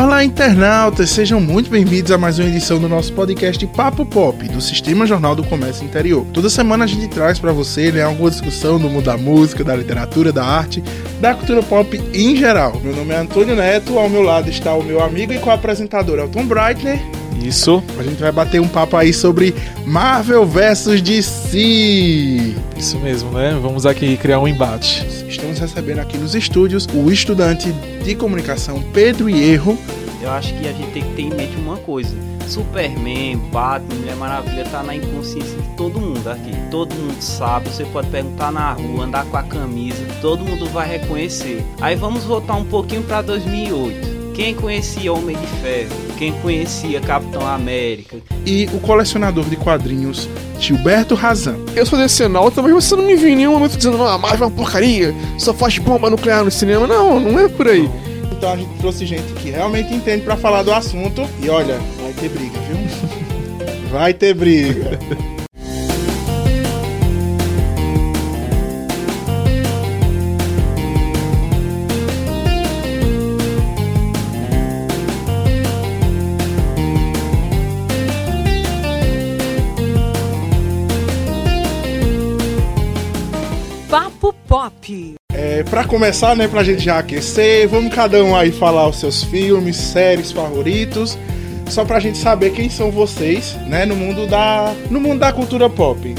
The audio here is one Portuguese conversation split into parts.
Olá, internautas! Sejam muito bem-vindos a mais uma edição do nosso podcast Papo Pop, do Sistema Jornal do Comércio Interior. Toda semana a gente traz para você né, alguma discussão do mundo da música, da literatura, da arte, da cultura pop em geral. Meu nome é Antônio Neto, ao meu lado está o meu amigo e co-apresentador Elton Breitner. Isso. A gente vai bater um papo aí sobre Marvel vs DC. Isso mesmo, né? Vamos aqui criar um embate. Estamos recebendo aqui nos estúdios o estudante de comunicação Pedro Hierro. Eu acho que a gente tem que ter em mente uma coisa. Superman, Batman, Mulher Maravilha tá na inconsciência de todo mundo aqui. Todo mundo sabe, você pode perguntar na rua, andar com a camisa, todo mundo vai reconhecer. Aí vamos voltar um pouquinho para 2008. Quem conhecia Homem de Ferro? Quem conhecia Capitão América? E o colecionador de quadrinhos Gilberto Razan. Eu sou decenalta, mas você não me viu em nenhum momento dizendo, ah, Marvel é uma porcaria, só faz bomba nuclear no cinema. Não, não é por aí. Então a gente trouxe gente que realmente entende para falar do assunto. E olha, vai ter briga, viu? Vai ter briga. Pop. É, para começar, né, pra gente já aquecer, vamos cada um aí falar os seus filmes, séries favoritos, só pra gente saber quem são vocês, né, no mundo da, no mundo da cultura pop.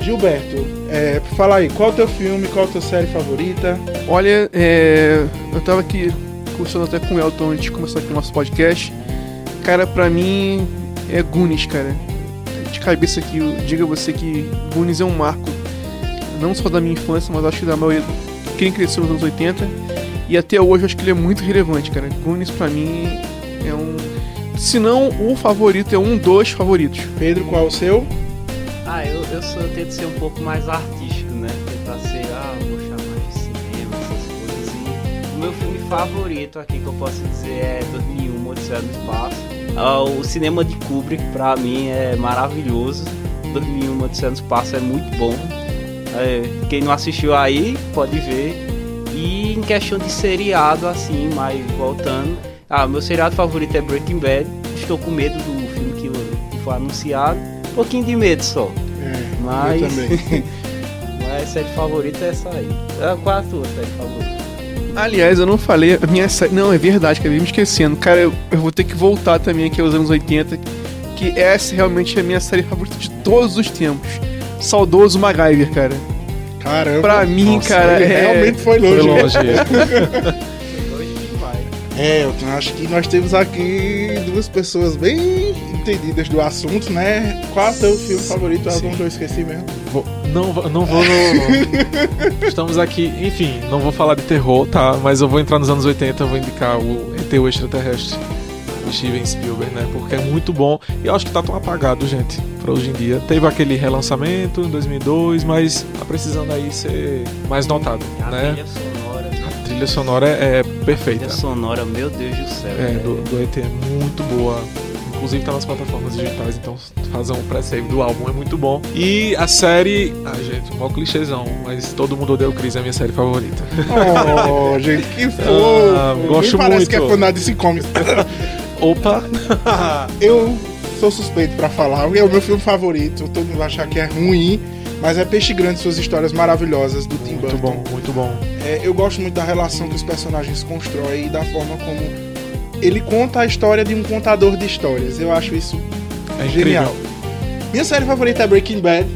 Gilberto, é, fala aí, qual é o teu filme, qual é a tua série favorita? Olha, é, eu tava aqui conversando até com o Elton antes de começar aqui o nosso podcast. Cara, pra mim é Goonies, cara. De cabeça aqui, eu digo a você que Goonies é um marco. Não só da minha infância, mas acho que da maioria de quem cresceu nos anos 80. E até hoje acho que ele é muito relevante, cara. Goonies pra mim é um. Se não o favorito, é um dos favoritos. Pedro, qual é o seu? Ah, eu, eu, sou, eu tento ser um pouco mais artístico, né? Tentar ser, ah, vou chamar de cinema, essas coisas. E o meu filme favorito aqui que eu posso dizer é 2001, Odisseia no Espaço. Ah, o cinema de Kubrick, pra mim, é maravilhoso. 2001, Odisseia no Espaço é muito bom. É, quem não assistiu aí, pode ver. E em questão de seriado, assim, mas voltando. Ah, meu seriado favorito é Breaking Bad. Estou com medo do filme que, foi anunciado. Um pouquinho de medo só. É, Mas. eu também. Mas a série favorita é essa aí. Ah, Qual é a tua série favorita? Aliás, eu não falei a minha série. Não, é verdade, acabei me esquecendo. Cara, eu, eu vou ter que voltar também aqui aos anos 80. Que essa realmente é a minha série favorita de todos os tempos. Saudoso MacGyver, cara. Caramba. Pra mim, Nossa, cara, é... realmente foi longe. Foi longe. É, eu acho que nós temos aqui duas pessoas bem entendidas do assunto, né? Qual é o teu filme Sim, favorito? sim. Elton, que eu esqueci mesmo. Vou- não, vou- não vou no... Estamos aqui, enfim, não vou falar de terror, tá? Mas eu vou entrar nos anos 80, eu vou indicar o ET o Extraterrestre de Steven Spielberg, né? Porque é muito bom. E eu acho que tá tão apagado, gente, pra hoje em dia. Teve aquele relançamento em 2002, mas tá precisando aí ser mais notado, A né? trilha sonora. A trilha sonora é, é perfeita. trilha sonora, meu Deus do céu. É, do, do ET é muito boa. Inclusive tá nas plataformas digitais, então fazer um pré-save do álbum é muito bom. E a série. Ah, gente, mó clichêzão, mas todo mundo odeia o Chris, é a minha série favorita. Oh, gente, que fofo. Ah, gosto Nem parece muito. que é fã da DC Comics. Opa! Eu sou suspeito pra falar. É o meu filme favorito. Todo mundo vai achar que é ruim, mas é Peixe Grande, suas histórias maravilhosas do Tim Burton. muito bom, muito bom. É, eu gosto muito da relação que os personagens constroem e da forma como ele conta a história de um contador de histórias. Eu acho isso É incrível. genial. Minha série favorita é Breaking Bad.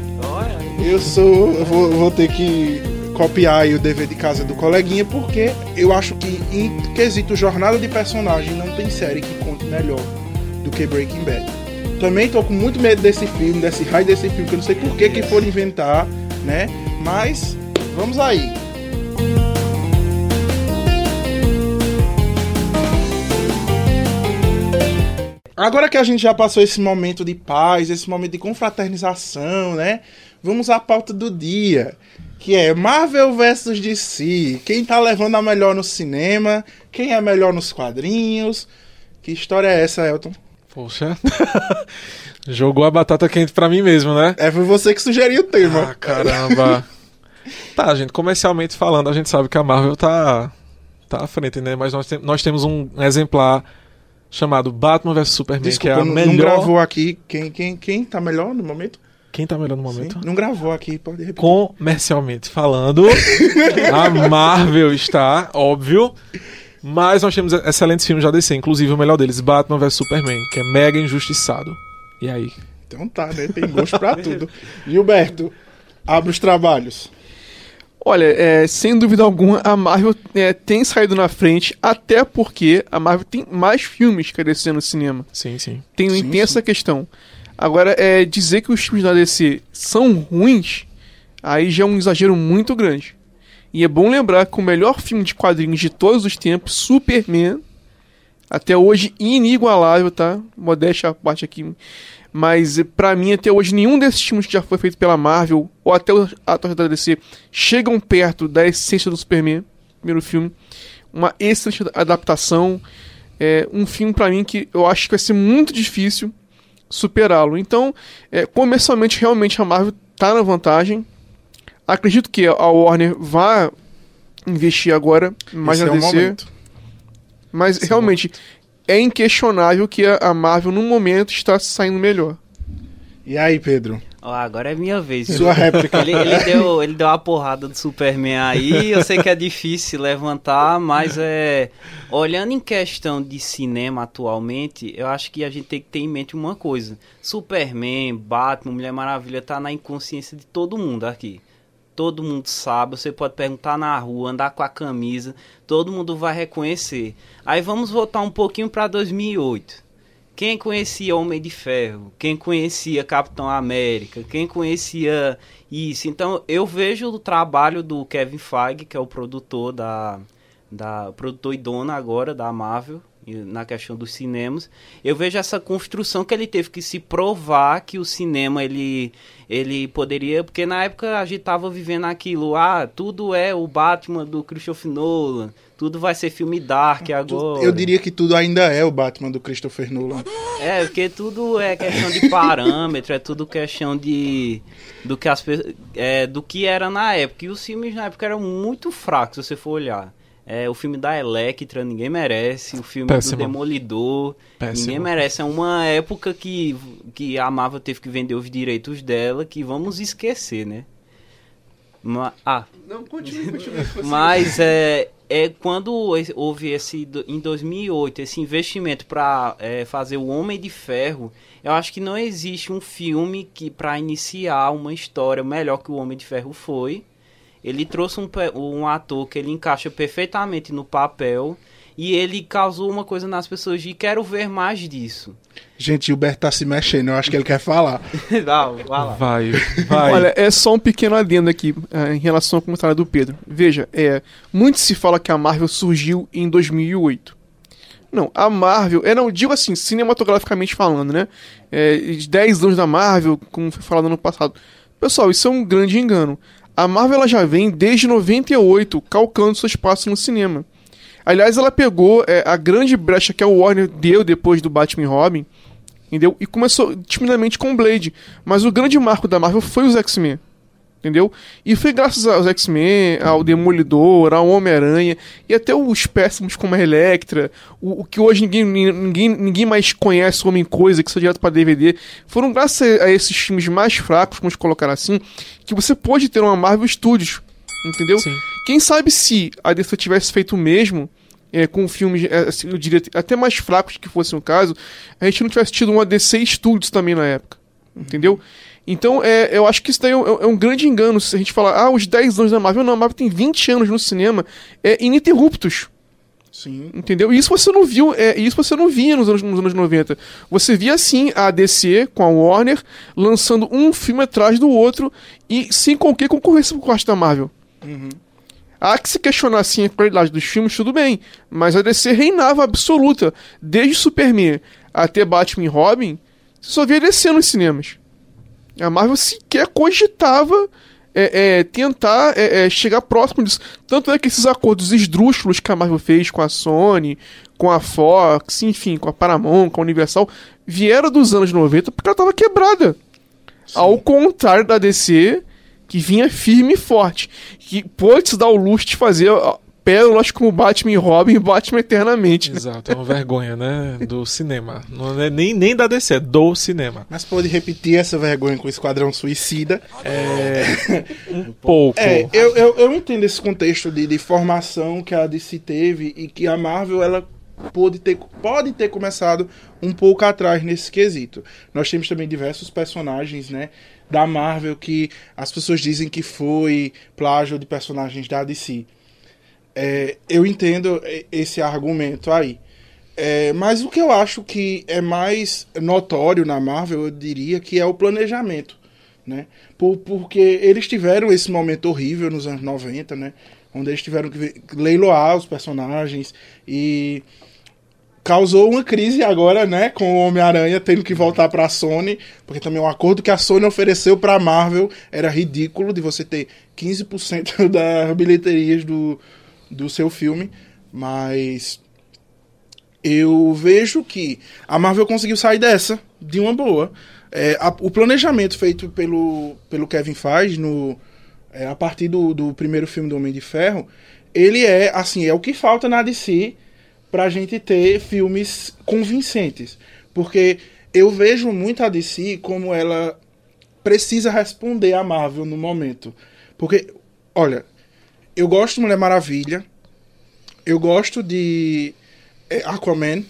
Eu sou. Eu vou, vou ter que copiar o dever de casa do coleguinha, porque eu acho que em quesito jornada de personagem não tem série que conte melhor do que Breaking Bad. Também tô com muito medo desse filme, desse raio desse filme, que eu não sei por que que foram inventar, né? Mas vamos aí. Agora que a gente já passou esse momento de paz, esse momento de confraternização, né? Vamos à pauta do dia, que é Marvel vs DC. Quem tá levando a melhor no cinema? Quem é melhor nos quadrinhos? Que história é essa, Elton? Poxa. Jogou a batata quente pra mim mesmo, né? É foi você que sugeriu o tema. Ah, caramba. tá, gente, comercialmente falando, a gente sabe que a Marvel tá, tá à frente, né? Mas nós, tem- nós temos um exemplar chamado Batman vs Superman, que é Desculpa, a não, melhor. não gravou aqui. Quem, quem, quem tá melhor no momento? Quem tá melhor no momento? Sim, não gravou aqui, pode repetir. Comercialmente falando, a Marvel está, óbvio. Mas nós temos excelentes filmes já DC, inclusive o melhor deles, Batman vs Superman, que é mega injustiçado. E aí? Então tá, né? Tem gosto pra tudo. Gilberto, abre os trabalhos. Olha, é, sem dúvida alguma, a Marvel é, tem saído na frente, até porque a Marvel tem mais filmes que a DC no cinema. Sim, sim. Tem, Sim, tem essa questão. Agora, é, dizer que os filmes da DC são ruins, aí já é um exagero muito grande. E é bom lembrar que o melhor filme de quadrinhos de todos os tempos, Superman, até hoje inigualável, tá? Modéstia à parte aqui. Mas eh, pra mim, até hoje, nenhum desses filmes que já foi feito pela Marvel, ou até os atores da DC, chegam perto da essência do Superman, primeiro filme. Uma excelente adaptação. É um filme pra mim que eu acho que vai ser muito difícil superá-lo. Então, é, comercialmente, realmente a Marvel tá na vantagem. Acredito que a Warner vá investir agora mais Esse na é DC. momento. Mas Esse é realmente é inquestionável que a, Marvel no momento está saindo melhor. E aí, Pedro? Ó, agora é minha vez. viu? Sua réplica. Ele, ele deu, ele deu uma porrada do Superman aí. Eu sei que é difícil levantar, mas é. Olhando em questão de cinema atualmente, eu acho que a gente tem que ter em mente uma coisa: Superman, Batman, Mulher Maravilha tá na inconsciência de todo mundo aqui. Todo mundo sabe, você pode perguntar na rua, andar com a camisa, todo mundo vai reconhecer. Aí vamos voltar um pouquinho para 2008. Quem conhecia Homem de Ferro? Quem conhecia Capitão América? Quem conhecia isso? Então eu vejo o trabalho do Kevin Feige, que é o produtor da, da produtor e dona agora da Marvel na questão dos cinemas. Eu vejo essa construção que ele teve que se provar que o cinema ele ele poderia, porque na época a gente tava vivendo aquilo, ah, tudo é o Batman do Christopher Nolan, tudo vai ser filme dark agora. Eu diria que tudo ainda é o Batman do Christopher Nolan. É, porque tudo é questão de parâmetro, é tudo questão de do que as é, do que era na época. E os filmes na época eram muito fracos, se você for olhar. É, o filme da Electra, ninguém merece. O filme Péssimo. do Demolidor, Péssimo. ninguém merece. É uma época que, que a Marvel teve que vender os direitos dela, que vamos esquecer, né? Ma- ah, Não, continue, continue. mas é, é quando houve esse em 2008 esse investimento para fazer o Homem de Ferro, eu acho que não existe um filme que para iniciar uma história melhor que o Homem de Ferro foi. Ele trouxe um, um ator que ele encaixa perfeitamente no papel e ele causou uma coisa nas pessoas de quero ver mais disso. Gente, Gilberto tá se mexendo, eu acho que ele quer falar. Não, vai lá. Vai, vai. Olha, é só um pequeno adendo aqui eh, em relação ao comentário do Pedro. Veja, é, muito se fala que a Marvel surgiu em 2008. Não, a Marvel, eu não digo assim, cinematograficamente falando, né? É, de 10 anos da Marvel, como foi falado no passado. Pessoal, isso é um grande engano. A Marvel ela já vem desde 98 calcando seu espaço no cinema. Aliás, ela pegou é, a grande brecha que a Warner deu depois do Batman e Robin, entendeu? E começou timidamente com o Blade. Mas o grande marco da Marvel foi os X-Men. Entendeu? E foi graças aos X-Men, ao Demolidor, ao Homem-Aranha e até os péssimos como a Electra, o, o que hoje ninguém, ninguém, ninguém mais conhece, o Homem-Coisa, que saiu direto para DVD. Foram graças a esses filmes mais fracos, vamos colocar assim, que você pôde ter uma Marvel Studios. Entendeu? Sim. Quem sabe se a DC tivesse feito o mesmo, é, com filmes, é, assim, eu diria, até mais fracos que fosse o caso, a gente não tivesse tido uma DC Studios também na época. Entendeu? Então, é, eu acho que isso daí é um, é um grande engano. Se a gente falar, ah, os 10 anos da Marvel, não, a Marvel tem 20 anos no cinema, é, ininterruptos. Sim. Entendeu? E isso você não viu, é, isso você não via nos anos, nos anos 90. Você via sim a DC com a Warner lançando um filme atrás do outro e sem qualquer concorrência por parte da Marvel. Há que se questionar assim a qualidade dos filmes, tudo bem. Mas a DC reinava absoluta. Desde Superman até Batman e Robin, você só via DC nos cinemas. A Marvel sequer cogitava é, é, tentar é, é, chegar próximo disso. Tanto é que esses acordos esdrúxulos que a Marvel fez com a Sony, com a Fox, enfim, com a Paramount, com a Universal, vieram dos anos 90 porque ela estava quebrada. Ao contrário da DC, que vinha firme e forte. Que pôde se dar o luxo de fazer pérolas como Batman e Robin e Batman eternamente. né? Exato, é uma vergonha, né? Do cinema. Não é nem, nem da DC, é do cinema. Mas pode repetir essa vergonha com o Esquadrão Suicida. Um pouco. É, eu, eu, eu entendo esse contexto de, de formação que a DC teve e que a Marvel ela pode ter, pode ter começado um pouco atrás nesse quesito. Nós temos também diversos personagens, né, da Marvel que as pessoas dizem que foi plágio de personagens da DC. É, eu entendo esse argumento aí. É, mas o que eu acho que é mais notório na Marvel, eu diria que é o planejamento, né? Por, porque eles tiveram esse momento horrível nos anos 90, né? Onde eles tiveram que leiloar os personagens e causou uma crise agora, né, com o Homem-Aranha tendo que voltar para a Sony, porque também o acordo que a Sony ofereceu para a Marvel era ridículo de você ter 15% das bilheterias do, do seu filme, mas eu vejo que a Marvel conseguiu sair dessa de uma boa. É, a- o planejamento feito pelo, pelo Kevin Feige no, é, a partir do, do primeiro filme do Homem de Ferro, ele é assim é o que falta na DC pra gente ter filmes convincentes, porque eu vejo muito a DC como ela precisa responder à Marvel no momento, porque olha, eu gosto de Mulher Maravilha, eu gosto de é, Aquaman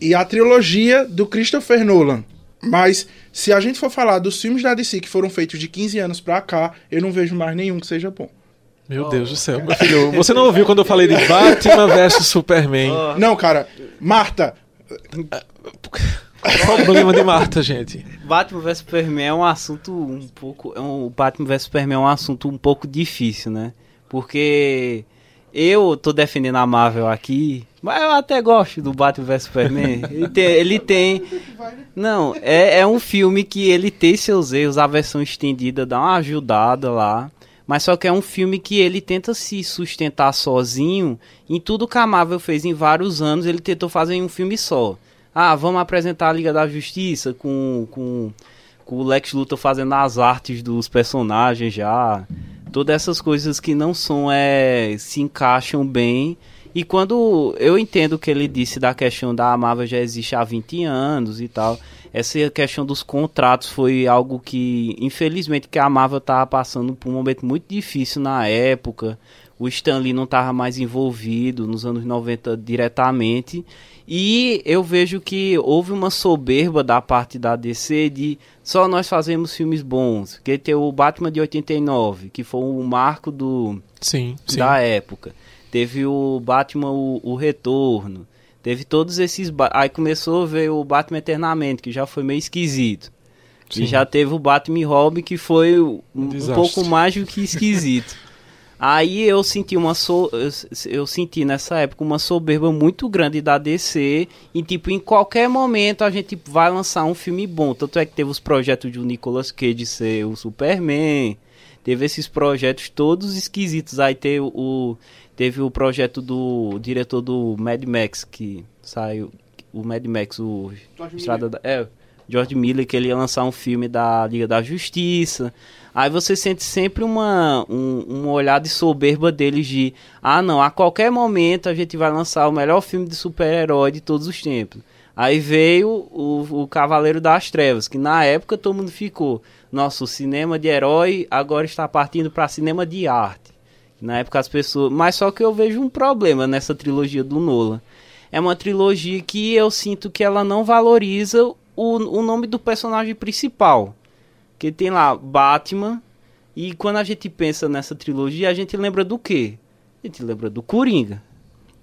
e a trilogia do Christopher Nolan. Mas se a gente for falar dos filmes da DC que foram feitos de 15 anos pra cá, eu não vejo mais nenhum que seja bom. Meu Deus do céu, meu filho. Você não ouviu quando eu falei de Batman versus Superman? Ó, Não, cara, Marta, Problema de Marta, gente. Batman vs Superman é um assunto um pouco. É um, o Batman vs Superman é um assunto um pouco difícil, né? Porque eu tô defendendo a Marvel aqui, mas eu até gosto do Batman vs Superman. Ele tem. Ele tem não, é, é um filme que ele tem seus erros, a versão estendida dá uma ajudada lá. Mas só que é um filme que ele tenta se sustentar sozinho em tudo que a Marvel fez em vários anos, ele tentou fazer em um filme só. Ah, vamos apresentar a Liga da Justiça com, com, com o Lex Luthor fazendo as artes dos personagens já. Todas essas coisas que não são, é, se encaixam bem. E quando eu entendo o que ele disse da questão da Marvel já existe há 20 anos e tal, essa questão dos contratos foi algo que, infelizmente, que a Marvel estava passando por um momento muito difícil na época. O Stan Lee não estava mais envolvido nos anos 90 diretamente. E eu vejo que houve uma soberba da parte da DC de só nós fazemos filmes bons. Que tem o Batman de 89, que foi o marco do, Sim, sim. da época. Teve o Batman o, o Retorno. Teve todos esses. Aí começou a ver o Batman Eternamente, que já foi meio esquisito. Sim. E já teve o Batman e Robin, que foi um, um pouco mais do que esquisito. Aí eu senti uma so... eu, senti nessa época uma soberba muito grande da DC e tipo em qualquer momento a gente vai lançar um filme bom. Tanto é que teve os projetos de o Nicolas Cage ser o Superman, teve esses projetos todos esquisitos. Aí teve o teve o projeto do diretor do Mad Max que saiu o Mad Max o Estrada da, é, George Miller que ele ia lançar um filme da Liga da Justiça. Aí você sente sempre uma, um, um olhar de soberba deles de ah não, a qualquer momento a gente vai lançar o melhor filme de super-herói de todos os tempos. Aí veio o, o Cavaleiro das Trevas, que na época todo mundo ficou, nossa, o cinema de herói agora está partindo para cinema de arte. Na época as pessoas. Mas só que eu vejo um problema nessa trilogia do Nolan. É uma trilogia que eu sinto que ela não valoriza o, o nome do personagem principal. Que tem lá Batman. E quando a gente pensa nessa trilogia, a gente lembra do quê? A gente lembra do Coringa.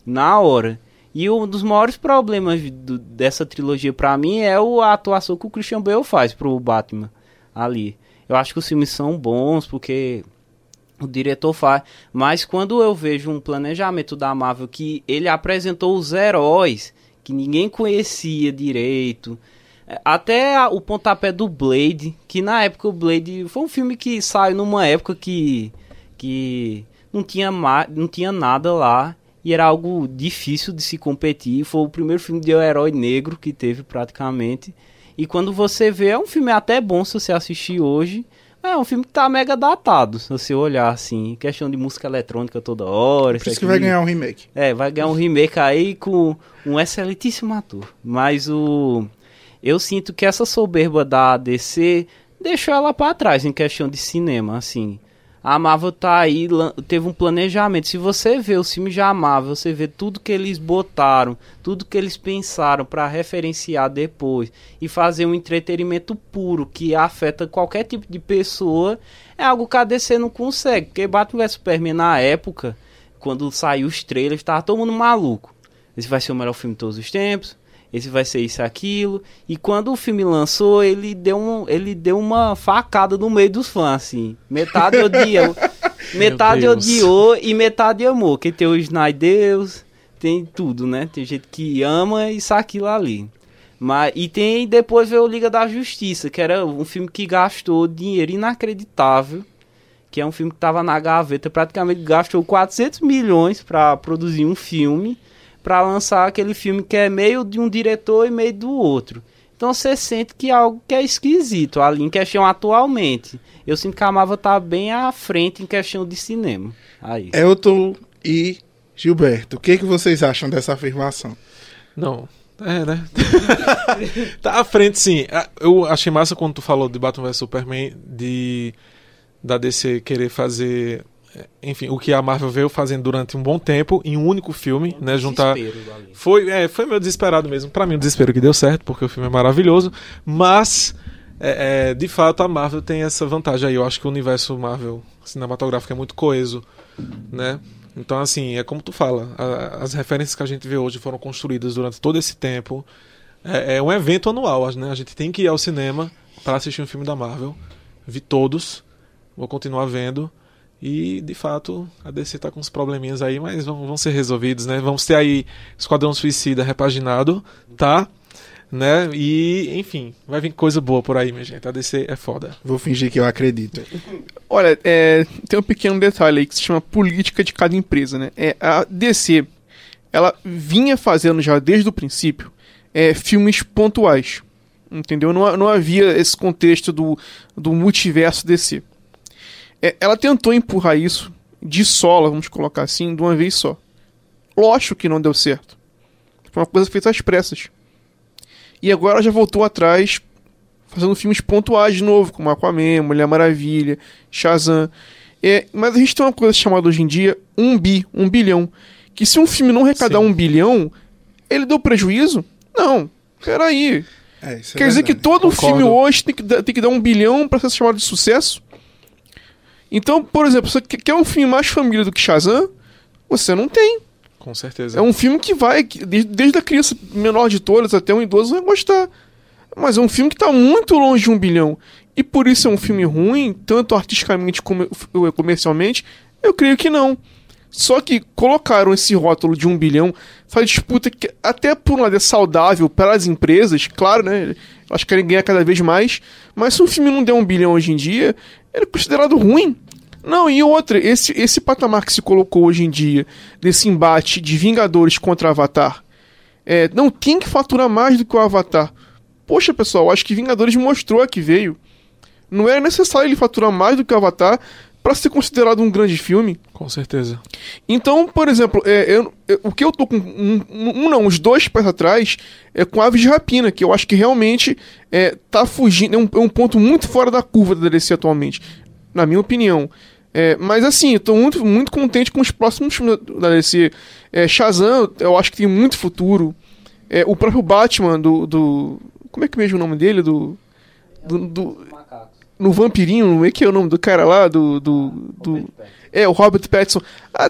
Na hora. E um dos maiores problemas do- dessa trilogia pra mim é o, a atuação que o Christian Bale faz pro Batman ali. Eu acho que os filmes são bons porque o diretor faz. Mas quando eu vejo um planejamento da Marvel que ele apresentou os heróis que ninguém conhecia direito. Até a- o pontapé do Blade, que na época o Blade foi um filme que saiu numa época que, que não, tinha ma- não tinha nada lá e era algo difícil de se competir. Foi o primeiro filme de um herói negro que teve praticamente. E quando você vê, é um filme até bom se você assistir hoje, É um filme que tá mega datado, se você olhar assim. Questão de música eletrônica toda hora. Por isso que vai ganhar um remake. É, vai ganhar um remake aí com um excelentíssimo ator. Mas o. Eu sinto que essa soberba da DC deixou ela pra trás em questão de cinema, assim. A Marvel tá aí, teve um planejamento. Se você vê os filmes da Marvel, você vê tudo que eles botaram, tudo que eles pensaram pra referenciar depois e fazer um entretenimento puro que afeta qualquer tipo de pessoa, é algo que a DC não consegue. Porque Batman vs Superman na época, quando saiu os trailers, tava todo mundo maluco. Esse vai ser o melhor filme de todos os tempos. Esse vai ser isso e aquilo. E quando o filme lançou, ele deu, um, ele deu uma facada no meio dos fãs, assim. Metade odiou. metade odiou e metade amou. Que tem o Snydeus, tem tudo, né? Tem gente que ama isso aquilo ali. Mas, e tem depois veio o Liga da Justiça, que era um filme que gastou dinheiro inacreditável. Que é um filme que tava na gaveta, praticamente gastou 400 milhões pra produzir um filme para lançar aquele filme que é meio de um diretor e meio do outro. Então você sente que é algo que é esquisito ali em questão atualmente. Eu sinto que a Marvel tá bem à frente em questão de cinema. Aí. Elton e Gilberto, o que, que vocês acham dessa afirmação? Não. É, né? tá à frente, sim. Ah, Eu achei massa quando tu falou de Batman vs Superman, de da DC querer fazer, enfim, o que a Marvel veio fazendo durante um bom tempo em um único filme, né? Juntar. Foi, é, foi meio desesperado mesmo. Pra mim, o desespero que deu certo, porque o filme é maravilhoso. Mas, é, é, de fato, a Marvel tem essa vantagem aí. Eu acho que o universo Marvel cinematográfico é muito coeso, né? Então, assim, é como tu fala. a- as referências que a gente vê hoje foram construídas durante todo esse tempo. É, é um evento anual, né? A gente tem que ir ao cinema para assistir um filme da Marvel. Vi todos. Vou continuar vendo. E, de fato, a DC tá com uns probleminhas aí, mas vão, vão ser resolvidos, né? Vamos ter aí Esquadrão Suicida repaginado, tá? Né? E, enfim, vai vir coisa boa por aí, minha gente. A DC é foda. Vou fingir que eu acredito. Olha, é, tem um pequeno detalhe aí que se chama política de cada empresa, né? É, a DC, ela vinha fazendo já desde o princípio é, filmes pontuais, entendeu? Não, não havia esse contexto do, do multiverso DC. É, ela tentou empurrar isso de sola, vamos colocar assim, de uma vez só. Lógico que não deu certo. Foi uma coisa feita às pressas. E agora ela já voltou atrás fazendo filmes pontuais de novo, como Aquaman, Mulher Maravilha, Shazam. É, mas a gente tem uma coisa chamada hoje em dia um bi, um bilhão. Que se um filme não arrecadar Sim. um bilhão, ele deu prejuízo? Não. Peraí. É, é Quer dizer que todo Concordo. filme hoje tem que, tem que dar um bilhão pra ser chamado de sucesso? Então, por exemplo, você quer um filme mais família do que Shazam? Você não tem. Com certeza. É um filme que vai, desde, a criança menor de todas até um idoso vai gostar. Mas é um filme que tá muito longe de um bilhão. E por isso é um filme ruim, tanto artisticamente como eh, comercialmente? Eu creio que não. Só que colocaram esse rótulo de um bilhão, faz disputa que até por um lado é saudável para as empresas, claro, né? Elas querem ganhar cada vez mais. Mas se um filme não der um bilhão hoje em dia, ele é considerado ruim. Não, e outra, esse, esse patamar que se colocou hoje em dia, desse embate de Vingadores contra Avatar, é, não tem que faturar mais do que o Avatar. Poxa, pessoal, acho que Vingadores mostrou a que veio. Não era necessário ele faturar mais do que o Avatar para ser considerado um grande filme. Com certeza. Então, por exemplo, é, eu- eu- o que eu tô com um, um- não, uns dois pés atrás é com Aves de Rapina, que eu acho que realmente é, tá fugindo, é um, é um ponto muito fora da curva da DC atualmente, na minha opinião. É, mas assim, eu tô muito, muito contente com os próximos filmes da DC. É, Shazam, eu acho que tem muito futuro. É, o próprio Batman do, do. Como é que mesmo o nome dele? Do. do, do- no Vampirinho, como é que é o nome do cara lá? Do. do, do é, o Robert Pattinson. Ah,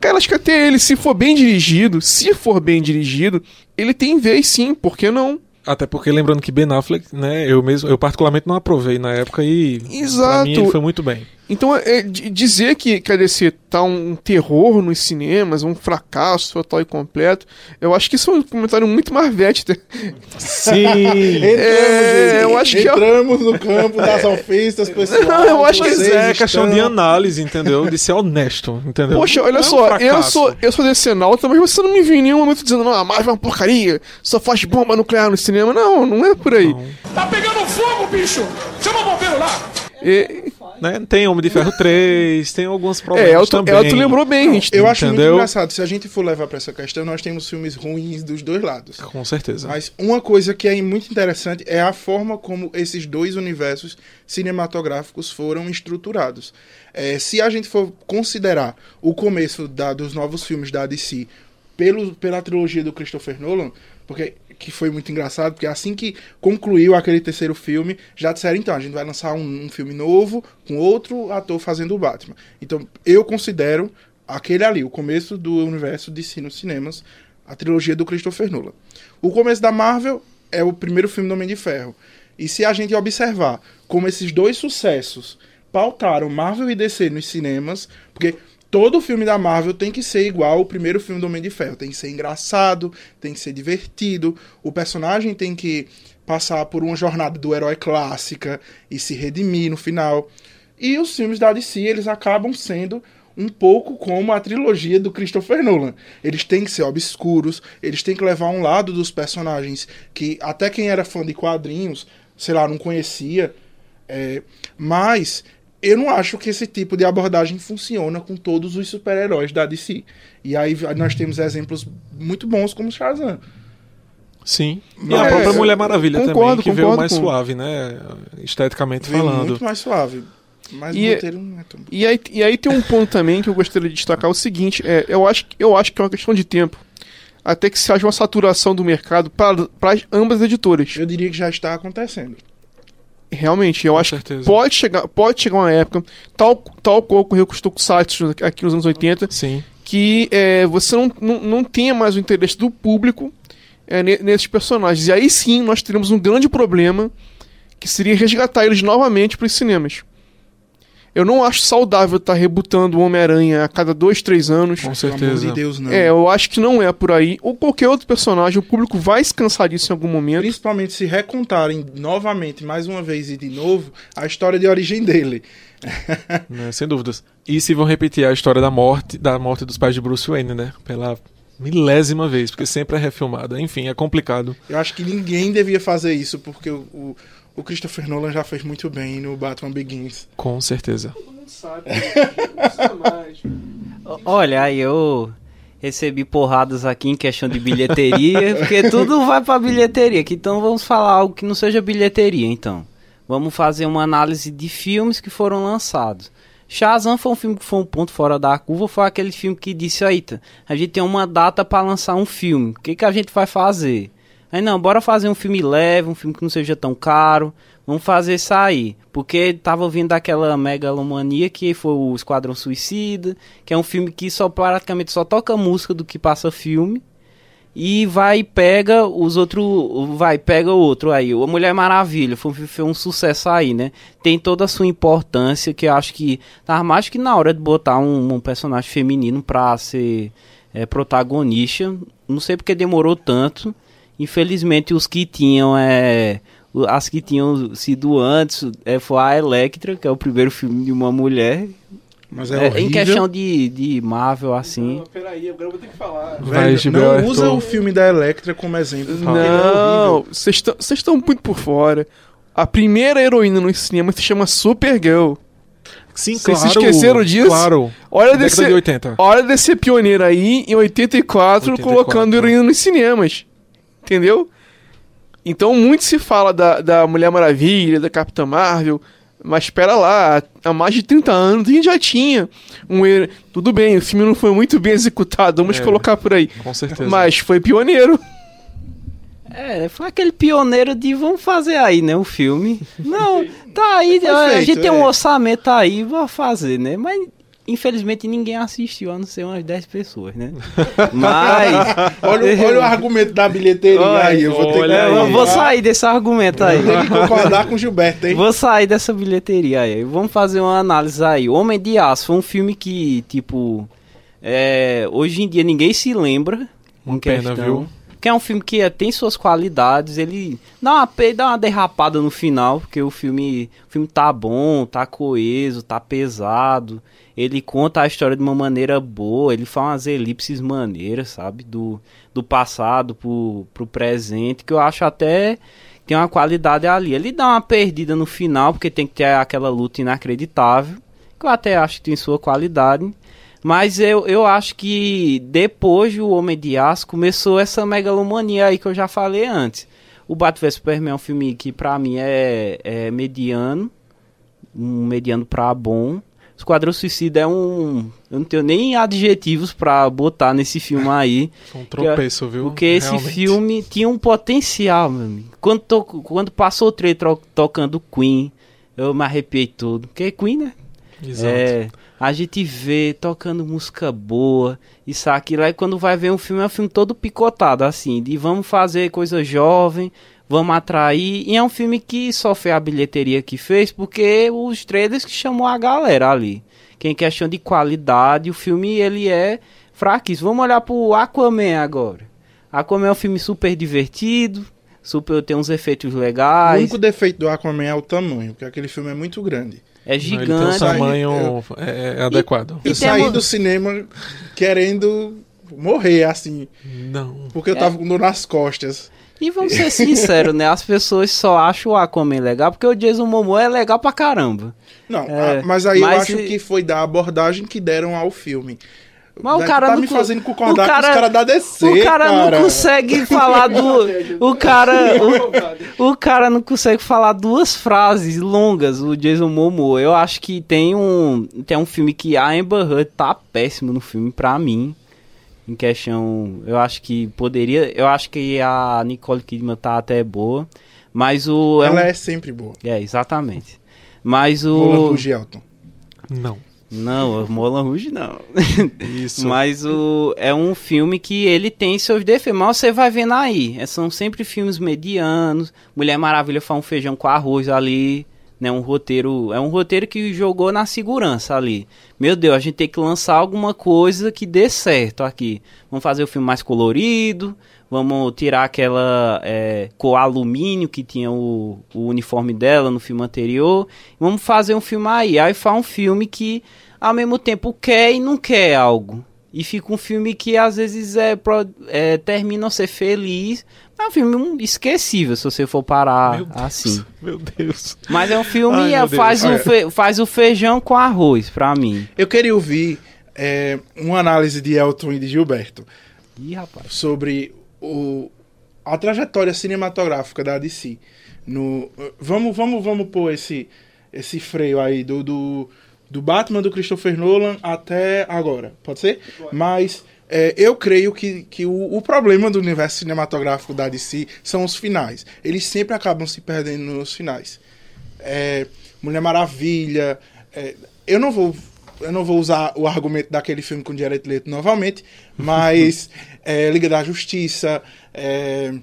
cara, acho que até ele, se for bem dirigido, se for bem dirigido, ele tem vez sim, por que não? Até porque lembrando que Ben Affleck, né, eu mesmo, eu particularmente não aprovei na época e pra Exato. mim ele foi muito bem. Então, é, d- dizer que, que a DC tá um terror nos cinemas, um fracasso total e completo, eu acho que isso é um comentário muito Marvete. Sim. Entramos, É, gente. eu acho que- Entramos no campo das ofensas pessoais. Não, eu acho que vocês é, questão de análise, entendeu? De ser honesto, entendeu? Poxa, olha Não é um só, eu sou, eu sou DC nauta, mas você não me viu em nenhum momento dizendo, não, a Marvel é uma porcaria, só faz bomba nuclear no cinema. Não, não é por aí. Não. Tá pegando fogo, bicho! Chama o bombeiro lá! E- né? Tem Homem de Ferro 3, tem alguns problemas É, Elton, também. Elton lembrou bem, gente. Eu acho muito Entendeu? engraçado. Se a gente for levar pra essa questão, nós temos filmes ruins dos dois lados. Com certeza. Mas uma coisa que é muito interessante é a forma como esses dois universos cinematográficos foram estruturados. É, se a gente for considerar o começo da- dos novos filmes da DC pelo, pela trilogia do Christopher Nolan, porque que foi muito engraçado, porque assim que concluiu aquele terceiro filme, já disseram, então, a gente vai lançar um, um filme novo com outro ator fazendo o Batman. Então, eu considero aquele ali, o começo do universo DC nos cinemas, a trilogia do Christopher Nolan. O começo da Marvel é o primeiro filme do Homem de Ferro. E se a gente observar como esses dois sucessos pautaram Marvel e DC nos cinemas, porque todo filme da Marvel tem que ser igual ao primeiro filme do Homem de Ferro. Tem que ser engraçado, tem que ser divertido, o personagem tem que passar por uma jornada do herói clássica e se redimir no final. E os filmes da DC, eles acabam sendo um pouco como a trilogia do Christopher Nolan. Eles têm que ser obscuros, eles têm que levar um lado dos personagens que até quem era fã de quadrinhos, sei lá, não conhecia. É, mas eu não acho que esse tipo de abordagem funciona com todos os super-heróis da DC. E aí nós temos exemplos muito bons como Shazam. Sim. E Mas- a própria Mulher Maravilha Concordo, também, que veio mais com- suave, né? Esteticamente Veio falando. muito mais suave. Mas E- o roteiro não é tão bom. E aí, e aí tem um ponto também que eu gostaria de destacar o seguinte, é, eu, acho, eu acho que é uma questão de tempo até que se haja uma saturação do mercado para ambas as editoras. Eu diria que já está acontecendo. Realmente, eu Com acho certeza. que pode chegar, pode chegar uma época, tal, tal qual ocorreu com os Tokusatsu aqui nos anos 80, Sim. que é, você não, não, não tenha mais o interesse do público é, ne- nesses personagens. E aí sim nós teremos um grande problema que seria resgatar eles novamente para os cinemas. Eu não acho saudável estar rebutando o Homem-Aranha a cada dois, três anos. Com certeza. de Deus, não. É, eu acho que não é por aí. Ou qualquer outro personagem, o público vai se cansar disso em algum momento. Principalmente se recontarem novamente, mais uma vez e de novo, a história de origem dele. né, sem dúvidas. E se vão repetir a história da morte, da morte dos pais de Bruce Wayne, né? Pela milésima vez, porque sempre é refilmada. Enfim, é complicado. Eu acho que ninguém devia fazer isso, porque o, o, o Christopher Nolan já fez muito bem no Batman Begins. Com certeza. Todo mundo sabe. O- Olha, aí eu recebi porradas aqui em questão de bilheteria, porque tudo vai pra bilheteria. aqui, Então vamos falar algo que não seja bilheteria, então. Vamos fazer uma análise de filmes que foram lançados. Shazam foi um filme que foi um ponto fora da curva, foi aquele filme que disse, eita, a gente tem uma data pra lançar um filme, o que, que a gente vai fazer? Aí não, bora fazer um filme leve, um filme que não seja tão caro, vamos fazer sair. Porque tava vindo daquela megalomania que foi o Esquadrão Suicida, que é um filme que só praticamente só toca música do que passa filme. E vai e pega os outros. Vai, pega outro aí. A Mulher Maravilha. Foi, um- foi um sucesso aí, né? Tem toda a sua importância. Que eu acho que. Tava mais que na hora de botar um, um personagem feminino pra ser é, protagonista. Não sei porque demorou tanto. Infelizmente, os que tinham. É, as que tinham sido antes é, foi a Electra, que é o primeiro filme de uma mulher. Mas é, É, em questão de, de Marvel, assim. Não, peraí, agora eu vou ter que falar. Vai, Velho, não usa o filme da Electra como exemplo. é Não, horrível. vocês estão- vocês estão muito por fora. A primeira heroína no cinema se chama Supergirl. Sim, Vocês se claro. esqueceram disso? Claro. Olha desse, de 80. olha desse pioneiro aí, em 84, 84. colocando heroína nos cinemas. Entendeu? Então, muito se fala da, da Mulher Maravilha, da Capitã Marvel, mas espera lá, há mais de 30 anos a gente já tinha um Tudo bem, o filme não foi muito bem executado, vamos É. colocar por aí. Com certeza. Mas foi pioneiro. É, foi aquele pioneiro de vamos fazer aí, né, o filme. Não, tá aí, a feito, gente tem é. um orçamento aí, vamos fazer, né? Mas infelizmente ninguém assistiu, a não ser umas 10 pessoas, né? Mas Olha, olha o argumento da bilheteria Olha, aí. Eu vou ter que, eu vou sair desse argumento aí. Tem que concordar com o Gilberto, hein? Vou sair dessa bilheteria aí. Vamos fazer uma análise aí. Homem de Aço foi um filme que, tipo, é, hoje em dia ninguém se lembra. Uma pena, questão. viu? Que é um filme que é, tem suas qualidades. Ele dá uma, dá uma derrapada no final, porque o filme, o filme tá bom, tá coeso, tá pesado. Ele conta a história de uma maneira boa. Ele faz umas elipses maneiras, sabe? Do, do passado pro, pro presente, que eu acho até tem uma qualidade ali. Ele dá uma perdida no final, porque tem que ter aquela luta inacreditável, que eu até acho que tem sua qualidade. Mas eu, eu acho que depois do Homem de Aço começou essa megalomania aí que eu já falei antes. O Batman vs Superman é um filme que pra mim é, é mediano, um mediano pra bom. Esquadrão Suicida é um. Eu não tenho nem adjetivos pra botar nesse filme aí. Foi um tropeço, viu? Porque esse Realmente. filme tinha um potencial, meu amigo. Quando, to- quando passou o trailer tocando Queen, eu me arrepiei todo. Porque é Queen, né? Exato. É, a gente vê tocando música boa, isso aqui lá, e quando vai ver um filme, é um filme todo picotado, assim, de vamos fazer coisa jovem, vamos atrair, e é um filme que só foi a bilheteria que fez, porque os trailers que chamou a galera ali. Que em questão de qualidade, o filme, ele é fraquíssimo. Vamos olhar pro Aquaman agora. Aquaman é um filme super divertido, super tem uns efeitos O legais, único defeito do Aquaman é o tamanho, porque aquele filme é muito grande. é Não, Ele tem um gigante. tamanho é, é adequado. E eu saí temos- do cinema querendo morrer, assim, Não. porque eu É. tava com dor nas costas. E vamos ser sinceros, né? As pessoas só acham o Aquaman legal porque o Jason Momoa é legal pra caramba. Não, É, mas aí eu mas acho e- que foi da abordagem que deram ao filme. Mas o cara tá não me co- fazendo concordar o cara- com os caras da DC, o cara, cara. não consegue falar do. O cara. O, o cara não consegue falar duas frases longas, o Jason Momoa. Eu acho que tem um. Tem um filme que a Amber Heard tá péssimo no filme, pra mim. Em questão. Eu acho que poderia. Eu acho que a Nicole Kidman tá até boa. Mas o. É, um- Ela é sempre boa. é exatamente. Mas o. Roland Rouge Elton. Não. Não, o Moulin Rouge não. Isso. Mas o, é um filme que ele tem seus defeitos, mas você vai vendo aí. é- São sempre filmes medianos. Mulher Maravilha faz um feijão com arroz ali. Né, um roteiro. É um roteiro que jogou na segurança ali. Meu Deus, a gente tem que lançar alguma coisa que dê certo aqui. Vamos fazer o filme mais colorido. Vamos tirar aquela é, cor alumínio que tinha o, o uniforme dela no filme anterior. Vamos fazer um filme aí. Aí faz um filme que ao mesmo tempo quer e não quer algo. E fica um filme que às vezes é, é termina a ser feliz. É um filme esquecível se você for parar Meu Deus. assim. Meu Deus. Mas é um filme Ai, que Deus. faz, o fe- faz o feijão com arroz pra mim. Eu queria ouvir é, uma análise de Elton e de Gilberto Ih, rapaz. sobre o, a trajetória cinematográfica da DC. No, vamos, vamos, vamos pôr esse, esse freio aí do, do, do Batman do Christopher Nolan até agora, pode ser? Mas é, eu creio que, que o, o problema do universo cinematográfico da DC são os finais. Eles sempre acabam se perdendo nos finais. É, Mulher Maravilha. é, eu não vou. Eu não vou usar o argumento daquele filme com Jared Leto novamente, mas é, Liga da Justiça, é,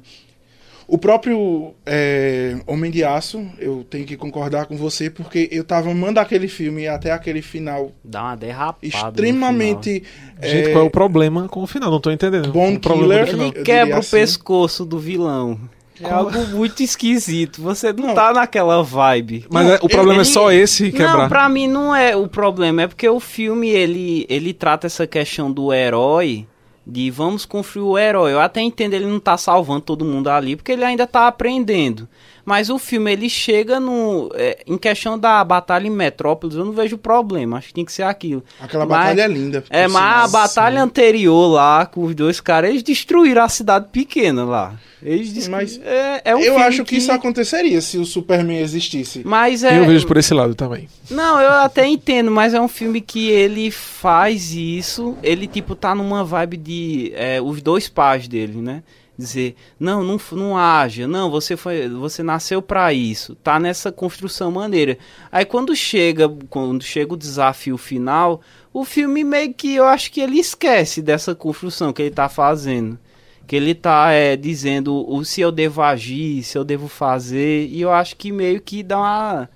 o próprio é, Homem de Aço, eu tenho que concordar com você, porque eu tava amando aquele filme até aquele final Dá uma derrapada. no extremamente Gente, é, qual é o problema com o final? Não tô entendendo. O problema Killer. do final. Ele quebra diria o assim. pescoço do vilão. É Como- algo muito esquisito. Você não, Não. tá naquela vibe. Mas Não, é- o problema ele- é só esse quebrar. Não, pra mim não é o problema. É porque o filme, ele, ele trata essa questão do herói, de vamos construir o herói. Eu até entendo ele não tá salvando todo mundo ali, porque ele ainda tá aprendendo. Mas o filme, ele chega no... é, em questão da batalha em Metrópolis, eu não vejo problema. Acho que tem que ser aquilo. Aquela Mas- batalha é linda. É, mas a batalha anterior lá, com os dois caras, eles destruíram a cidade pequena lá. Eles destru... Mas é, é um Eu filme acho que isso aconteceria se o Superman existisse. Mas é... Eu vejo por esse lado também. Não, eu até entendo, mas é um filme que ele faz isso, ele tipo tá numa vibe de é, os dois pais dele, né? Dizer, não, não, não haja, não, você foi, você nasceu pra isso, tá nessa construção maneira. Aí quando chega, quando chega o desafio final, o filme meio que eu acho que ele esquece dessa construção que ele tá fazendo. Que ele tá é, dizendo o se eu devo agir, se eu devo fazer, e eu acho que meio que dá uma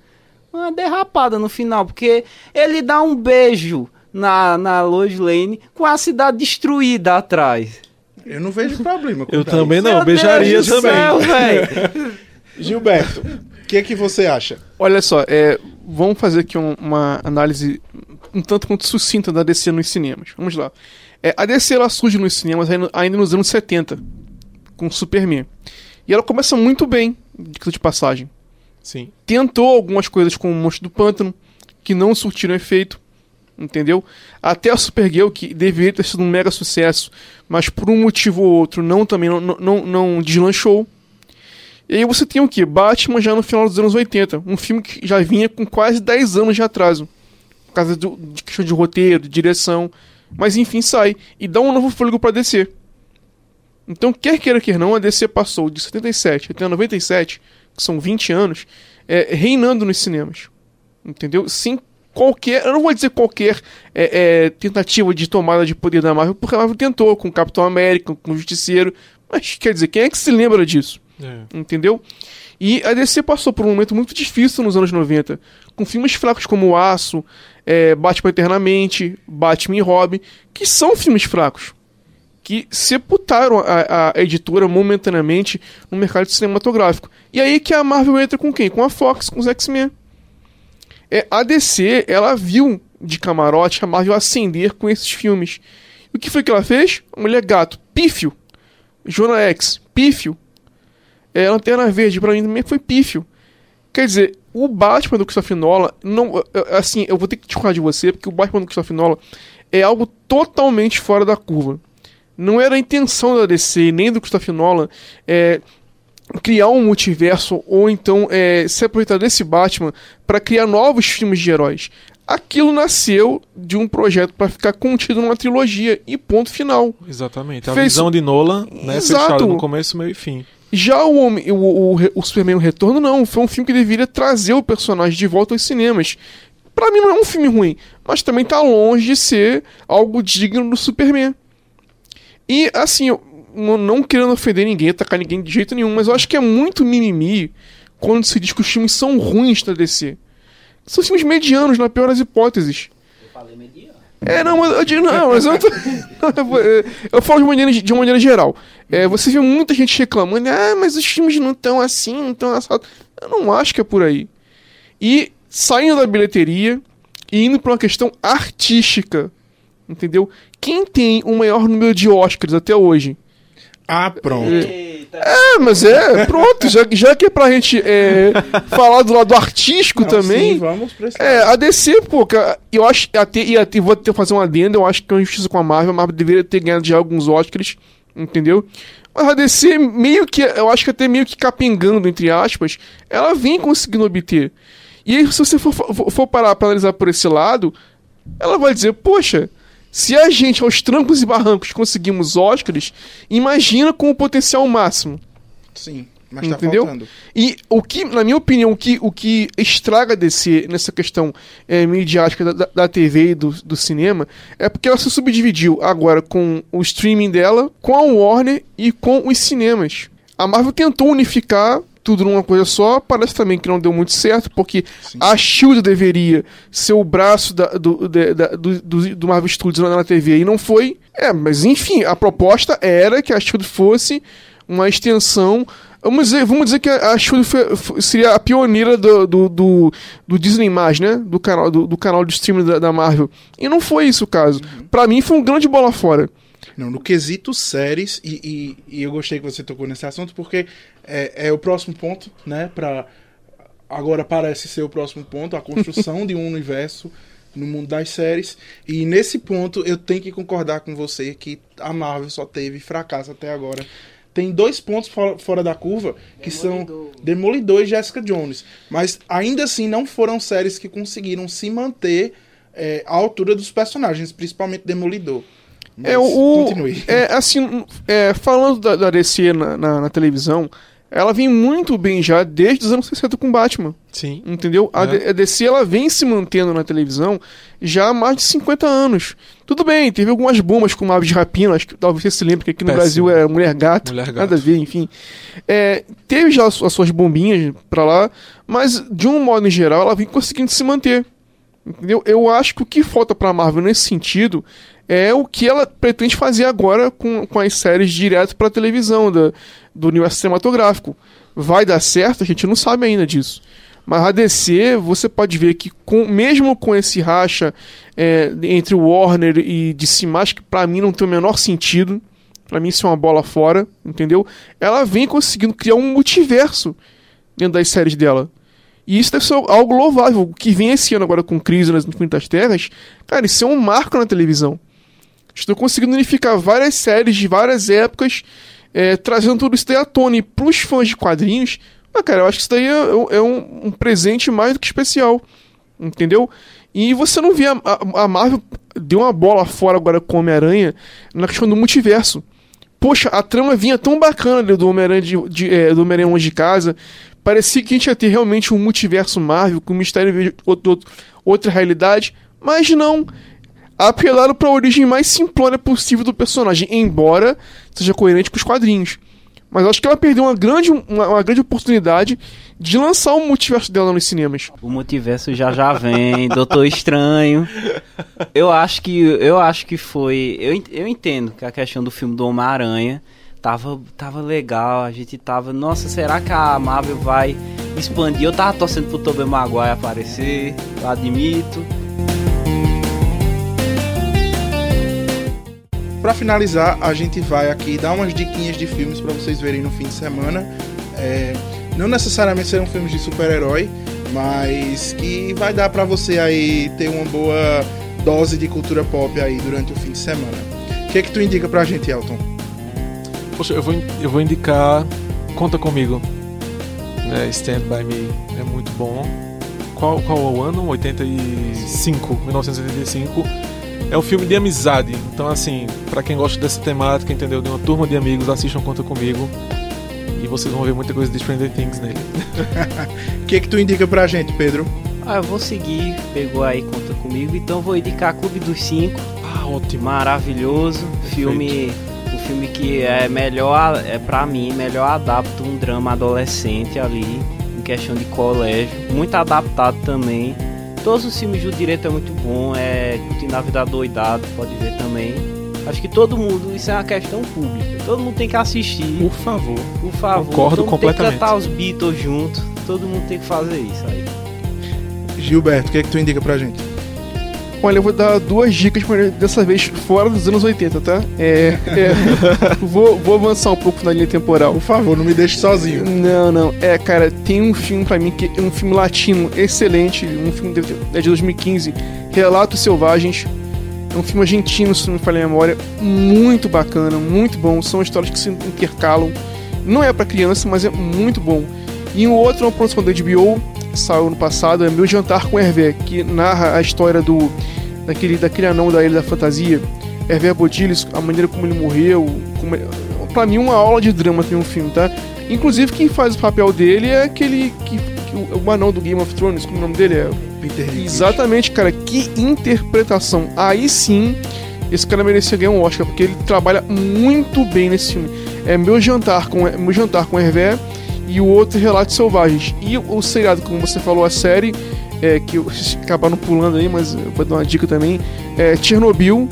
uma derrapada no final, porque ele dá um beijo na, na Lois Lane com a cidade destruída atrás. Eu não vejo problema. com Eu isso. também não, Meu beijaria Deus também. céu. Gilberto, o que é que você acha? Olha só, é, vamos fazer aqui um- uma análise um tanto quanto sucinta da DC nos cinemas. Vamos lá. É, a DC ela surge nos cinemas ainda, ainda nos anos 70, com Superman. E ela começa muito bem de passagem. Sim. Tentou algumas coisas com o Monstro do Pântano, que não surtiram efeito, entendeu? Até a Supergirl, que deveria ter sido um mega sucesso, mas por um motivo ou outro não também não, não, não, deslanchou. E aí você tem o que? Batman já no final dos anos 80, um filme que já vinha com quase 10 anos de atraso, por causa do, de questão de roteiro, de direção, mas enfim sai e dá um novo fôlego para DC. Então, quer queira, quer não, a DC passou de 77 até 97, que são 20 anos, é, reinando nos cinemas. Entendeu? Sem qualquer. Eu não vou dizer qualquer é, é, tentativa de tomada de poder da Marvel, porque a Marvel tentou com o Capitão América, com o Justiceiro. Mas quer dizer, quem é que se lembra disso? É. Entendeu? E a DC passou por um momento muito difícil nos anos 90, com filmes fracos como O Aço, é, Batman Eternamente, Batman e Robin, que são filmes fracos que sepultaram a, a, editora momentaneamente no mercado cinematográfico. E aí que a Marvel entra com quem? Com a Fox, com os X-Men. É, a DC, ela viu de camarote a Marvel ascender com esses filmes. E o que foi que ela fez? Mulher Gato, pífio. Jonah X, pífio. É, Lanterna Verde, pra mim também foi pífio. Quer dizer, o Batman do Christopher Nolan, não, assim, eu vou ter que falar de você, porque o Batman do Christopher Nolan é algo totalmente fora da curva não era a intenção da DC, nem do Christopher Nolan, é, criar um multiverso ou então é, se aproveitar desse Batman para criar novos filmes de heróis. Aquilo nasceu de um projeto para ficar contido numa trilogia e ponto final. Exatamente. A Fez- visão de Nolan, né, fechada no começo, meio e fim. Já o, Homem, o, o, o Superman o Retorno, não. Foi um filme que deveria trazer o personagem de volta aos cinemas. Pra mim não é um filme ruim, mas também tá longe de ser algo digno do Superman. E assim, não querendo ofender ninguém, atacar ninguém de jeito nenhum, mas eu acho que é muito mimimi quando se diz que os filmes são ruins da DC. São filmes medianos, na pior das hipóteses. Eu falei mediano. É, não, mas eu digo, não, mas eu tô. eu, eu falo de maneira, de uma maneira geral. É, você vê muita gente reclamando, ah, mas os filmes não estão assim, não estão assados. Eu não acho que é por aí. E saindo da bilheteria e indo pra uma questão artística, entendeu? Quem tem o maior número de Oscars até hoje? Ah, pronto. Eita. É, mas é, pronto, já, já que é pra gente é, falar do lado artístico Não, também. Sim, vamos pra esse É, a DC, pô, cara, eu acho que até, e até vou ter fazer um adendo, eu acho que é uma injustiça com a Marvel, a Marvel deveria ter ganhado já alguns Oscars, entendeu? Mas a DC, meio que, eu acho que até meio que capengando, entre aspas, ela vem conseguindo obter. E aí, se você for, for, for parar pra analisar por esse lado, ela vai dizer, poxa, se a gente, aos trancos e barrancos, conseguimos Oscars, imagina com o potencial máximo. Sim, mas tá Entendeu? faltando. E o que, na minha opinião, o que, o que estraga DC nessa questão é, midiática da, da, da TV e do, do cinema é porque ela se subdividiu agora com o streaming dela, com a Warner e com os cinemas. A Marvel tentou unificar tudo numa coisa só, parece também que não deu muito certo, porque Sim. a Shield deveria ser o braço da- do, da- do, do, do Marvel Studios na, na TV e não foi. É, mas enfim, a proposta era que a Shield fosse uma extensão. Vamos dizer, vamos dizer que a Shield foi- foi- seria a pioneira do, do, do, do Disney, né? Do canal, do, do canal de streaming da, da Marvel. E não foi isso o caso. Pra mim foi um grande bola fora. Não, no quesito séries, e, e, e eu gostei que você tocou nesse assunto, porque é, é o próximo ponto, né? Pra, agora parece ser o próximo ponto, a construção de um universo no mundo das séries. E nesse ponto eu tenho que concordar com você que a Marvel só teve fracasso até agora. Tem dois pontos fora, fora da curva, que são Demolidor. Demolidor e Jessica Jones. Mas ainda assim não foram séries que conseguiram se manter é, à altura dos personagens, principalmente Demolidor. Mas É, o, continue. é assim, é, falando da, da DC na, na, na televisão, ela vem muito bem já desde os anos 60 com Batman. Sim. Entendeu? A, É. D- a DC ela vem se mantendo na televisão já há mais de 50 anos. Tudo bem, teve algumas bombas com aves de rapina, acho que talvez você se lembre que aqui no Péssimo. Brasil é mulher gato, Mulher gato. nada a ver, enfim. É, teve já as, as suas bombinhas pra lá, mas de um modo em geral ela vem conseguindo se manter. Entendeu? Eu acho que o que falta pra Marvel nesse sentido é o que ela pretende fazer agora com, com as séries direto pra televisão da, do universo cinematográfico. Vai dar certo? A gente não sabe ainda disso. Mas a DC, você pode ver que com, mesmo com esse racha é, entre Warner e DC, que pra mim não tem o menor sentido, pra mim isso é uma bola fora, entendeu? Ela vem conseguindo criar um multiverso. dentro das séries dela. E isso deve ser algo louvável. O que vem esse ano agora com Crise nas Infinitas Terras, cara, isso é um marco na televisão. Estou conseguindo unificar várias séries de várias épocas, é, trazendo tudo isso daí à tona. E pros fãs de quadrinhos, ah, cara, eu acho que isso daí é, é um, um, presente mais do que especial. Entendeu? E você não vê a, a, a Marvel deu uma bola fora agora com o Homem-Aranha na questão do multiverso. Poxa, a trama vinha tão bacana do Homem-Aranha de, de, é, Homem-Aranha Longe de Casa. Parecia que a gente ia ter realmente um multiverso Marvel com um mistério outro, outra realidade. Mas não apelaram para a origem mais simplória possível do personagem, embora seja coerente com os quadrinhos. Mas acho que ela perdeu uma grande, uma, uma, grande oportunidade de lançar o multiverso dela nos cinemas. O multiverso já já vem, Doutor Estranho. Eu acho que eu acho que foi, eu, eu entendo que a questão do filme do Homem-Aranha tava tava legal, a gente tava, nossa, será que a Marvel vai expandir? Eu tava torcendo pro Tobey Maguire aparecer, eu admito. Para finalizar, a gente vai aqui dar umas diquinhas de filmes para vocês verem no fim de semana. É, não necessariamente serão filmes de super-herói, mas que vai dar para você aí ter uma boa dose de cultura pop aí durante o fim de semana. O que é que tu indica pra gente, Elton? Poxa, eu vou, eu vou indicar Conta Comigo. Né, Stand By Me é muito bom. Qual, qual é o ano? 85, 1985 é um filme de amizade. Então, assim, para quem gosta dessa temática, entendeu? De uma turma de amigos, assistam Conta Comigo. E vocês vão ver muita coisa de Stranger Things nele. O que é que tu indica pra gente, Pedro? Ah, eu vou seguir, pegou aí Conta Comigo, então vou indicar Clube dos Cinco. Ah, ótimo. Maravilhoso. Perfeito. Filme. O filme que é melhor, é pra mim, melhor adapta um drama adolescente ali, em questão de colégio. Muito adaptado também Todos os filmes do direito é muito bom, é Curtindo a Vida Doidado, pode ver também. Acho que todo mundo, isso é uma questão pública. Todo mundo tem que assistir. Por favor. Por favor. Concordo todo mundo completamente. Tem que cantar os Beatles junto. Todo mundo tem que fazer isso aí. Gilberto, o que é que tu indica pra gente? Olha, eu vou dar duas dicas, mas dessa vez fora dos anos 80, tá? É. é vou, vou avançar um pouco na linha temporal. Por favor, não me deixe sozinho. Não, não. É, cara, tem um filme pra mim que é um filme latino excelente, um filme de, é de 2015, Relatos Selvagens. É um filme argentino, se não me falha a memória, muito bacana, muito bom. São histórias que se intercalam. Não é para criança, mas é muito bom. E um outro é uma produção da HBO, saiu no passado, é Meu Jantar com Hervé, que narra a história do daquele, daquele anão da Ilha da Fantasia, Hervé Bodilis, a maneira como ele morreu. Como ele... Pra mim, uma aula de drama tem um filme, tá? Inclusive, quem faz o papel dele é aquele. Que, que o, o anão do Game of Thrones, como o nome dele é? Peter Dinklage. Exatamente, cara. Que interpretação. Aí sim, esse cara merecia ganhar um Oscar, porque ele trabalha muito bem nesse filme. É Meu Jantar com, meu jantar com Hervé e o outro Relatos Selvagens. E o, seriado, como você falou, a série, é, que vocês acabaram pulando aí, mas eu vou dar uma dica também, é Chernobyl.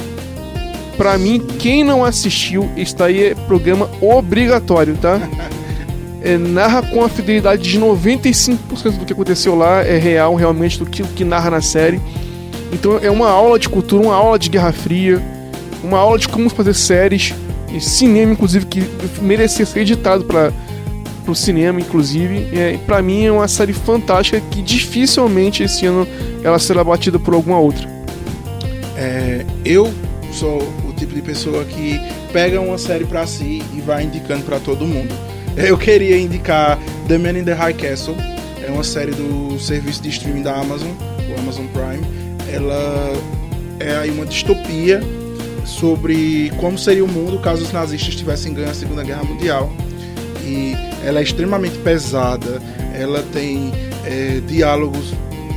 Pra mim, quem não assistiu, está aí é programa obrigatório, tá? É, narra com a fidelidade de 95% do que aconteceu lá, é real realmente do que, o que narra na série. Então é uma aula de cultura, uma aula de Guerra Fria, uma aula de como fazer séries, e cinema, inclusive, que merecia ser editado para pro cinema, inclusive. É, para mim é uma série fantástica que dificilmente esse ano ela será batida por alguma outra. É, eu sou o tipo de pessoa que pega uma série pra si e vai indicando pra todo mundo. Eu queria indicar The Man in the High Castle, é uma série do serviço de streaming da Amazon, o Amazon Prime. Ela é aí uma distopia sobre como seria o mundo caso os nazistas tivessem ganho a Segunda Guerra Mundial. E ela é extremamente pesada, ela tem é, diálogos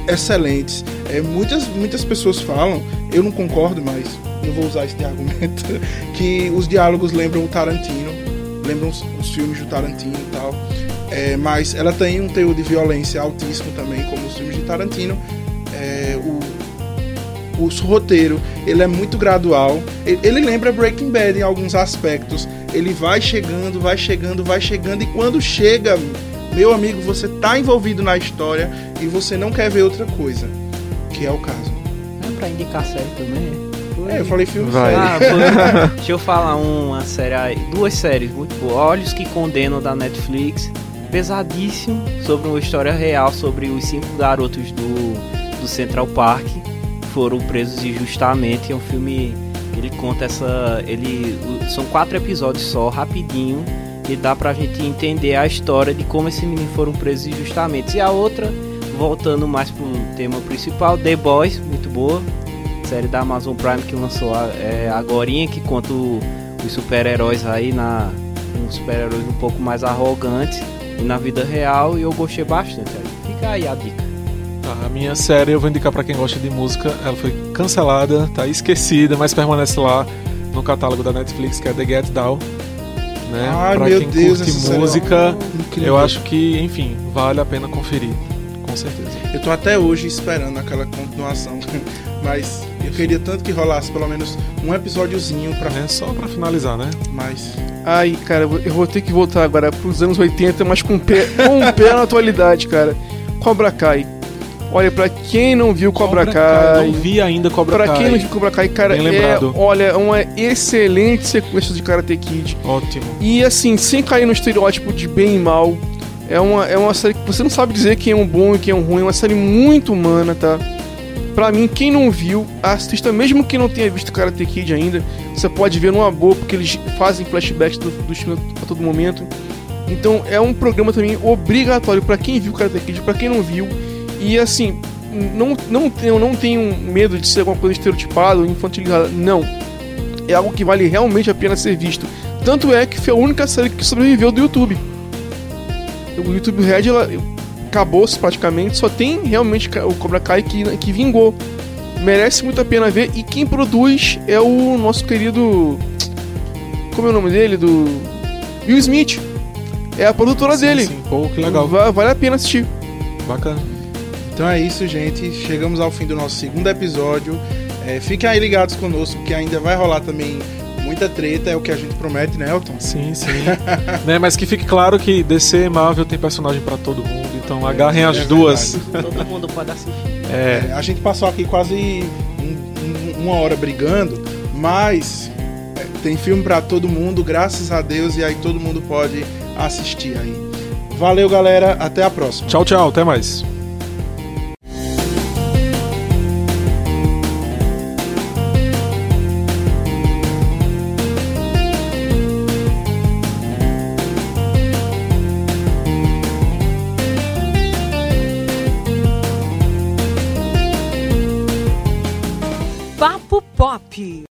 excelentes. É, muitas, muitas pessoas falam, eu não concordo, mas eu vou usar esse argumento, que os diálogos lembram o Tarantino, lembram os, os filmes do Tarantino e tal. É, mas ela tem um teor de violência altíssimo também, como os filmes de Tarantino. É, o, o roteiro ele é muito gradual. Ele, ele lembra Breaking Bad em alguns aspectos. Ele vai chegando, vai chegando, vai chegando e quando chega, meu amigo, você tá envolvido na história e você não quer ver outra coisa, que é o caso. É pra indicar série também. É, eu falei filme Vai. sério. Ah, foi. Deixa eu falar uma série aí, duas séries muito boas. Olhos que Condenam da Netflix. pesadíssimo sobre uma história real sobre os cinco garotos do, do Central Park que foram presos injustamente. É um filme ele conta essa. Ele, são quatro episódios só, rapidinho, e dá pra gente entender a história de como esses meninos foram presos injustamente. E a outra, voltando mais pro tema principal, The Boys, muito boa. Série da Amazon Prime que lançou é, que conta o- os super-heróis aí na. uns super-heróis um pouco mais arrogantes e na vida real e eu gostei bastante. Fica aí a dica. A minha série eu vou indicar pra quem gosta de música. Ela foi cancelada, tá esquecida, mas permanece lá no catálogo da Netflix, que é The Get Down. Né? Ai, pra meu quem Deus, curte é música, incrível. eu acho que, enfim, vale a pena conferir. Com certeza. Eu tô até hoje esperando aquela continuação. Mas eu queria tanto que rolasse pelo menos um episódiozinho pra. É só pra finalizar, né? Mas. Ai, cara, eu vou- ter que voltar agora pros anos 80, mas com o pé, com pé na atualidade, cara. Cobra Kai. Olha, pra quem não viu Cobra, Kai, Não vi ainda Cobra pra Kai. quem não viu Cobra Kai, cara, Bem é, olha, uma excelente sequência de Karate Kid. Ótimo. E assim, sem cair no estereótipo de bem e mal, é uma, é uma série que você não sabe dizer quem é um bom e quem é um ruim, é uma série muito humana, tá? Pra mim, quem não viu, assista, mesmo que não tenha visto Karate Kid ainda, você pode ver numa boa, porque eles fazem flashbacks do, do filme a todo momento. Então é um programa também obrigatório pra quem viu Karate Kid, pra quem não viu. E assim, não, não, tenho, não tenho medo de ser alguma coisa estereotipada ou infantilizada, não. É algo que vale realmente a pena ser visto. Tanto é que foi a única série que sobreviveu do YouTube. O YouTube Red ela acabou-se praticamente, só tem realmente o Cobra Kai que, que vingou. Merece muito a pena ver. E quem produz é o nosso querido. Como é o nome dele? Do. Will Smith. É a produtora Sim, dele. Sim. Pô, que legal. Va- vale a pena assistir. Bacana. Então é isso, gente. Chegamos ao fim do nosso segundo episódio. É, fiquem aí ligados conosco, que ainda vai rolar também muita treta, é o que a gente promete, né, Elton? Sim, sim. né, mas que fique claro que DC e Marvel tem personagem pra todo mundo, então agarrem as é duas. Todo mundo pode assistir. É, É, a gente passou aqui quase um- um- uma hora brigando, mas é, tem filme pra todo mundo, graças a Deus, e aí todo mundo pode assistir aí. Valeu, galera. Até a próxima. tchau, tchau, até mais.